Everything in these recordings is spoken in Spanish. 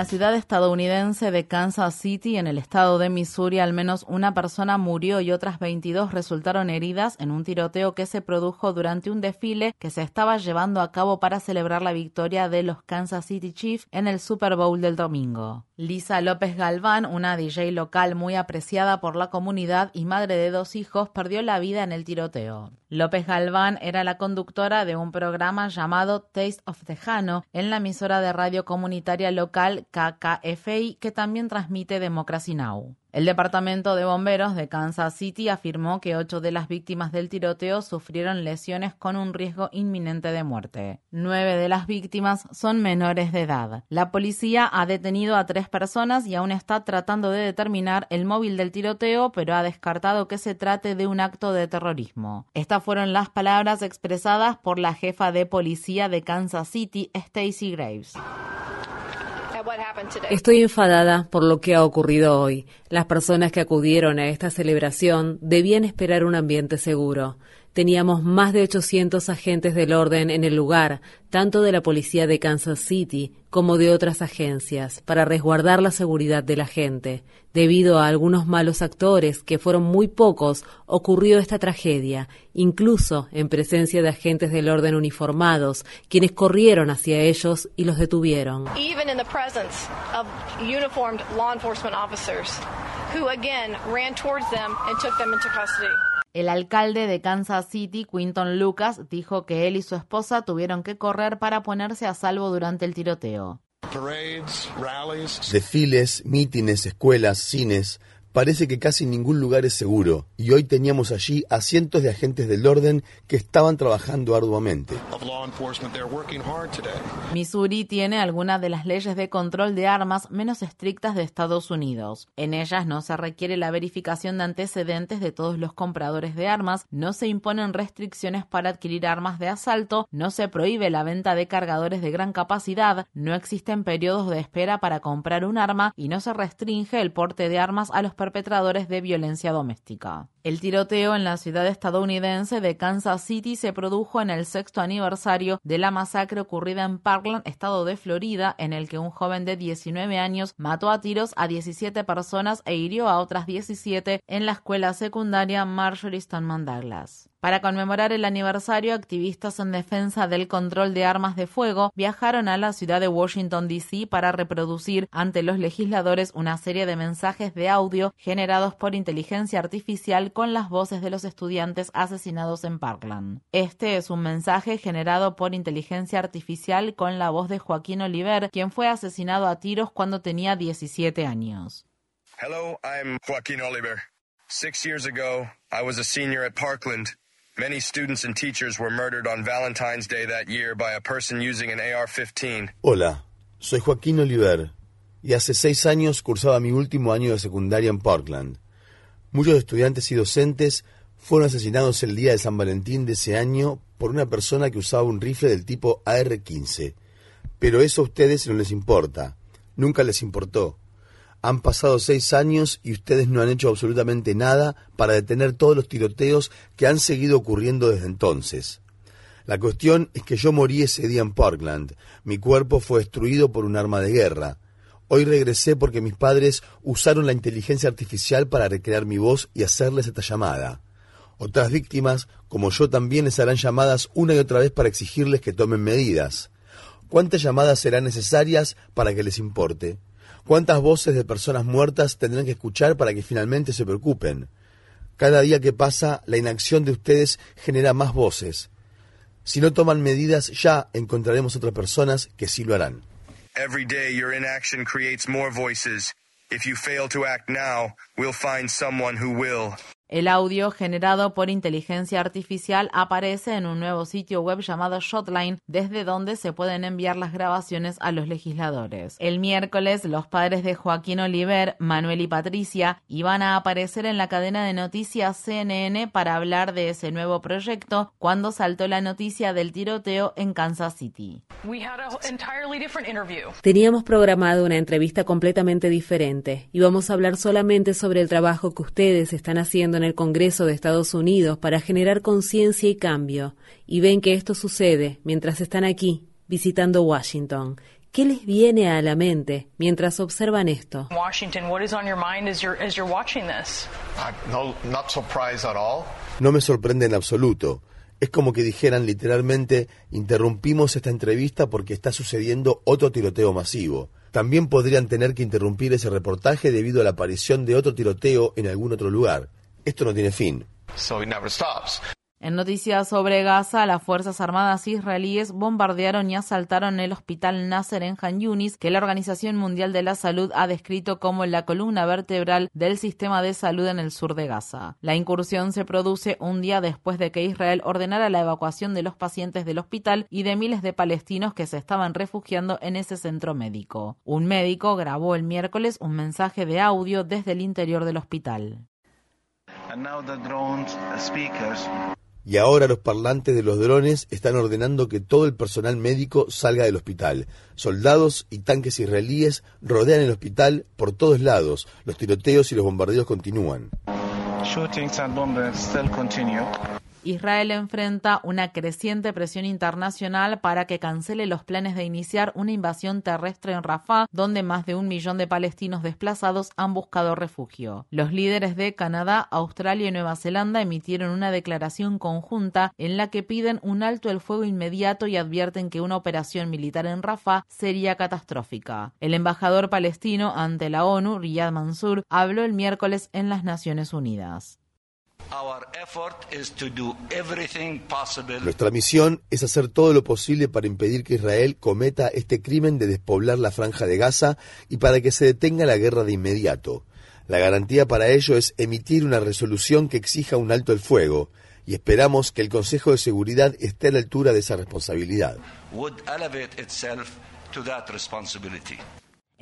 La ciudad estadounidense de Kansas City, en el estado de Missouri, al menos una persona murió y otras 22 resultaron heridas en un tiroteo que se produjo durante un desfile que se estaba llevando a cabo para celebrar la victoria de los Kansas City Chiefs en el Super Bowl del domingo. Lisa López Galván, una DJ local muy apreciada por la comunidad y madre de dos hijos, perdió la vida en el tiroteo. López Galván era la conductora de un programa llamado Taste of Tejano en la emisora de radio comunitaria local KKFI que también transmite Democracy Now! El Departamento de Bomberos de Kansas City afirmó que ocho de las víctimas del tiroteo sufrieron lesiones con un riesgo inminente de muerte. Nueve de las víctimas son menores de edad. La policía ha detenido a tres personas y aún está tratando de determinar el móvil del tiroteo, pero ha descartado que se trate de un acto de terrorismo. Estas fueron las palabras expresadas por la jefa de policía de Kansas City, Stacy Graves. Estoy enfadada por lo que ha ocurrido hoy. Las personas que acudieron a esta celebración debían esperar un ambiente seguro. Teníamos más de 800 agentes del orden en el lugar, tanto de la policía de Kansas City como de otras agencias, para resguardar la seguridad de la gente. Debido a algunos malos actores, que fueron muy pocos, ocurrió esta tragedia, incluso en presencia de agentes del orden uniformados, quienes corrieron hacia ellos y los detuvieron. El alcalde de Kansas City, Quinton Lucas, dijo que él y su esposa tuvieron que correr para ponerse a salvo durante el tiroteo. Desfiles, mítines, escuelas, cines, Parece que casi ningún lugar es seguro, y hoy teníamos allí a cientos de agentes del orden que estaban trabajando arduamente. Missouri tiene algunas de las leyes de control de armas menos estrictas de Estados Unidos. En ellas no se requiere la verificación de antecedentes de todos los compradores de armas, no se imponen restricciones para adquirir armas de asalto, no se prohíbe la venta de cargadores de gran capacidad, no existen periodos de espera para comprar un arma y no se restringe el porte de armas a los perpetradores de violencia doméstica. El tiroteo en la ciudad estadounidense de Kansas City se produjo en el sexto aniversario de la masacre ocurrida en Parkland, estado de Florida, en el que un joven de 19 años mató a tiros a 17 personas e hirió a otras 17 en la escuela secundaria Marjorie Stoneman Douglas. Para conmemorar el aniversario, activistas en defensa del control de armas de fuego viajaron a la ciudad de Washington, D.C. para reproducir ante los legisladores una serie de mensajes de audio generados por inteligencia artificial con las voces de los estudiantes asesinados en Parkland. Este es un mensaje generado por inteligencia artificial con la voz de Joaquín Oliver, quien fue asesinado a tiros cuando tenía 17 años. Hello, I'm Joaquín Oliver. Six years ago, I was a senior at Parkland. Many students and teachers were murdered on Valentine's Day that year by a person using an AR-15. Hola, soy Joaquín Oliver y hace seis años cursaba mi último año de secundaria en Portland. Muchos estudiantes y docentes fueron asesinados el día de San Valentín de ese año por una persona que usaba un rifle del tipo AR-15. Pero eso a ustedes no les importa. Nunca les importó. Han pasado seis años y ustedes no han hecho absolutamente nada para detener todos los tiroteos que han seguido ocurriendo desde entonces. La cuestión es que yo morí ese día en Parkland. Mi cuerpo fue destruido por un arma de guerra. Hoy regresé porque mis padres usaron la inteligencia artificial para recrear mi voz y hacerles esta llamada. Otras víctimas, como yo, también les harán llamadas una y otra vez para exigirles que tomen medidas. ¿Cuántas llamadas serán necesarias para que les importe? ¿Cuántas voces de personas muertas tendrán que escuchar para que finalmente se preocupen? Cada día que pasa, la inacción de ustedes genera más voces. Si no toman medidas, ya encontraremos otras personas que sí lo harán. Every day your inaction creates more voices. If you fail to act now, we'll find someone who will. El audio generado por inteligencia artificial aparece en un nuevo sitio web llamado Shotline, desde donde se pueden enviar las grabaciones a los legisladores. El miércoles, los padres de Joaquín Oliver, Manuel y Patricia iban a aparecer en la cadena de noticias CNN para hablar de ese nuevo proyecto cuando saltó la noticia del tiroteo en Kansas City. Teníamos programado una entrevista completamente diferente. Íbamos a hablar solamente sobre el trabajo que ustedes están haciendo en el Congreso de Estados Unidos para generar conciencia y cambio, y ven que esto sucede mientras están aquí, visitando Washington. ¿Qué les viene a la mente mientras observan esto? No me sorprende en absoluto. Es como que dijeran literalmente, interrumpimos esta entrevista porque está sucediendo otro tiroteo masivo. También podrían tener que interrumpir ese reportaje debido a la aparición de otro tiroteo en algún otro lugar. Esto no tiene fin. En noticias sobre Gaza, las Fuerzas Armadas israelíes bombardearon y asaltaron el hospital Nasser en Han Yunis, que la Organización Mundial de la Salud ha descrito como la columna vertebral del sistema de salud en el sur de Gaza. La incursión se produce un día después de que Israel ordenara la evacuación de los pacientes del hospital y de miles de palestinos que se estaban refugiando en ese centro médico. Un médico grabó el miércoles un mensaje de audio desde el interior del hospital. Y ahora los parlantes de los drones están ordenando que todo el personal médico salga del hospital. Soldados y tanques israelíes rodean el hospital por todos lados. Los tiroteos y los bombardeos continúan. Israel enfrenta una creciente presión internacional para que cancele los planes de iniciar una invasión terrestre en Rafah, donde más de un millón de palestinos desplazados han buscado refugio. Los líderes de Canadá, Australia y Nueva Zelanda emitieron una declaración conjunta en la que piden un alto el fuego inmediato y advierten que una operación militar en Rafah sería catastrófica. El embajador palestino ante la ONU, Riyad Mansour, habló el miércoles en las Naciones Unidas. Nuestra misión es hacer todo lo posible para impedir que Israel cometa este crimen de despoblar la franja de Gaza y para que se detenga la guerra de inmediato. La garantía para ello es emitir una resolución que exija un alto el fuego y esperamos que el Consejo de Seguridad esté a la altura de esa responsabilidad.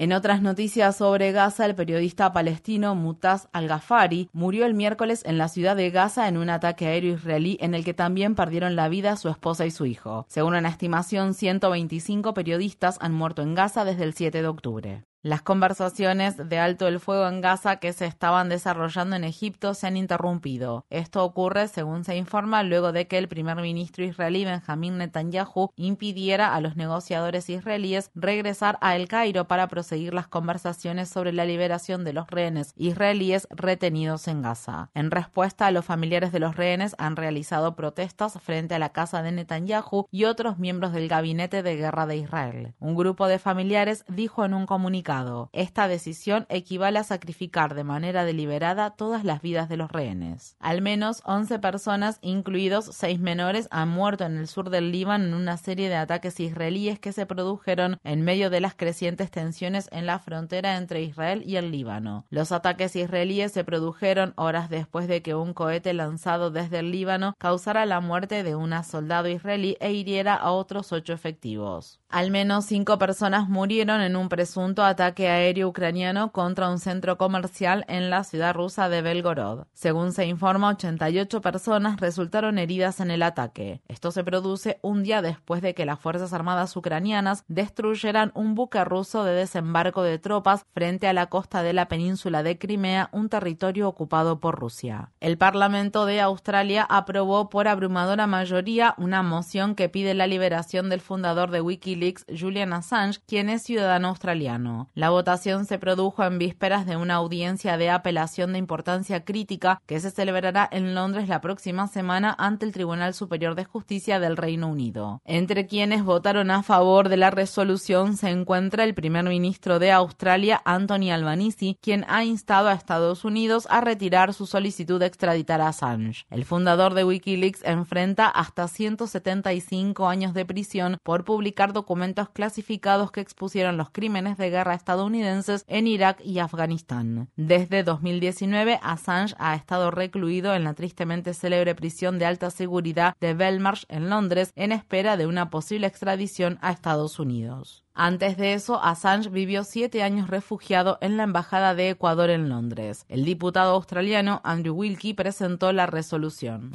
En otras noticias sobre Gaza, el periodista palestino Mutaz al-Ghafari murió el miércoles en la ciudad de Gaza en un ataque aéreo israelí en el que también perdieron la vida su esposa y su hijo. Según una estimación, 125 periodistas han muerto en Gaza desde el 7 de octubre. Las conversaciones de alto el fuego en Gaza que se estaban desarrollando en Egipto se han interrumpido. Esto ocurre, según se informa, luego de que el primer ministro israelí Benjamín Netanyahu impidiera a los negociadores israelíes regresar a El Cairo para proseguir las conversaciones sobre la liberación de los rehenes israelíes retenidos en Gaza. En respuesta, los familiares de los rehenes han realizado protestas frente a la casa de Netanyahu y otros miembros del gabinete de guerra de Israel. Un grupo de familiares dijo en un comunicado esta decisión equivale a sacrificar de manera deliberada todas las vidas de los rehenes. Al menos 11 personas, incluidos 6 menores, han muerto en el sur del Líbano en una serie de ataques israelíes que se produjeron en medio de las crecientes tensiones en la frontera entre Israel y el Líbano. Los ataques israelíes se produjeron horas después de que un cohete lanzado desde el Líbano causara la muerte de una soldado israelí e hiriera a otros ocho efectivos. Al menos cinco personas murieron en un presunto ataque aéreo ucraniano contra un centro comercial en la ciudad rusa de Belgorod. Según se informa, 88 personas resultaron heridas en el ataque. Esto se produce un día después de que las Fuerzas Armadas ucranianas destruyeran un buque ruso de desembarco de tropas frente a la costa de la península de Crimea, un territorio ocupado por Rusia. El Parlamento de Australia aprobó por abrumadora mayoría una moción que pide la liberación del fundador de Wikileaks Julian Assange, quien es ciudadano australiano. La votación se produjo en vísperas de una audiencia de apelación de importancia crítica que se celebrará en Londres la próxima semana ante el Tribunal Superior de Justicia del Reino Unido. Entre quienes votaron a favor de la resolución se encuentra el primer ministro de Australia, Anthony Albanese, quien ha instado a Estados Unidos a retirar su solicitud de extraditar a Assange. El fundador de Wikileaks enfrenta hasta 175 años de prisión por publicar documentos documentos clasificados que expusieron los crímenes de guerra estadounidenses en Irak y Afganistán. Desde 2019, Assange ha estado recluido en la tristemente célebre prisión de alta seguridad de Belmarsh en Londres en espera de una posible extradición a Estados Unidos. Antes de eso, Assange vivió siete años refugiado en la Embajada de Ecuador en Londres. El diputado australiano Andrew Wilkie presentó la resolución.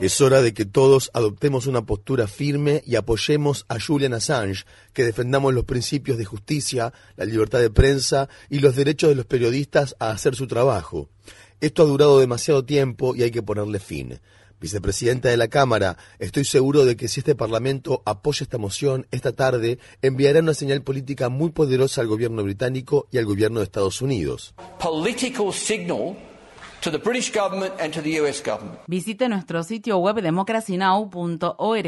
Es hora de que todos adoptemos una postura firme y apoyemos a Julian Assange, que defendamos los principios de justicia, la libertad de prensa y los derechos de los periodistas a hacer su trabajo. Esto ha durado demasiado tiempo y hay que ponerle fin vicepresidenta de la Cámara, estoy seguro de que si este Parlamento apoya esta moción esta tarde, enviará una señal política muy poderosa al gobierno británico y al gobierno de Estados Unidos. Visite nuestro sitio web democracynow.org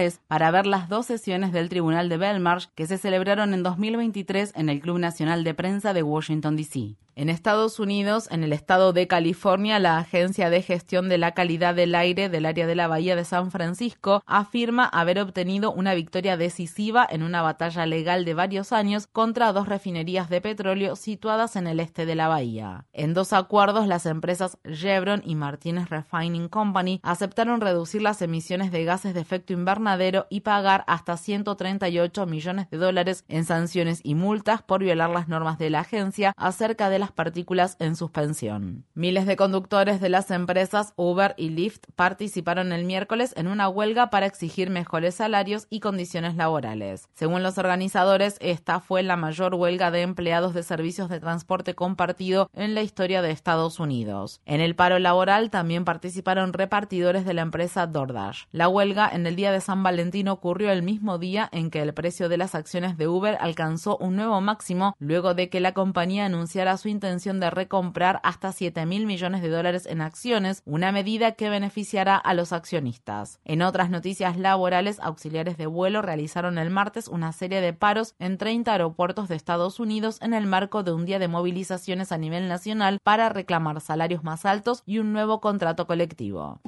es para ver las dos sesiones del Tribunal de Belmarsh que se celebraron en 2023 en el Club Nacional de Prensa de Washington, D.C. En Estados Unidos, en el estado de California, la Agencia de Gestión de la Calidad del Aire del área de la Bahía de San Francisco afirma haber obtenido una victoria decisiva en una batalla legal de varios años contra dos refinerías de petróleo situadas en el este de la bahía. En dos acuerdos, las empresas Chevron y Martinez Refining Company aceptaron reducir las emisiones de gases de efecto invernadero y pagar hasta 138 millones de dólares en sanciones y multas por violar las normas de la agencia acerca de las partículas en suspensión. Miles de conductores de las empresas Uber y Lyft participaron el miércoles en una huelga para exigir mejores salarios y condiciones laborales. Según los organizadores, esta fue la mayor huelga de empleados de servicios de transporte compartido en la historia de Estados Unidos. En el paro laboral también participaron repartidores de la empresa DoorDash. La huelga en el día de San Valentín ocurrió el mismo día en que el precio de las acciones de Uber alcanzó un nuevo máximo luego de que la compañía anunciara su intención de recomprar hasta 7 mil millones de dólares en acciones, una medida que beneficiará a los accionistas. En otras noticias laborales, auxiliares de vuelo realizaron el martes una serie de paros en 30 aeropuertos de Estados Unidos en el marco de un día de movilizaciones a nivel nacional para reclamar salarios más altos y un nuevo contrato colectivo.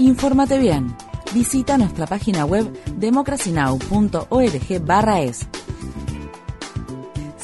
Infórmate bien. Visita nuestra página web democracynow.org/es.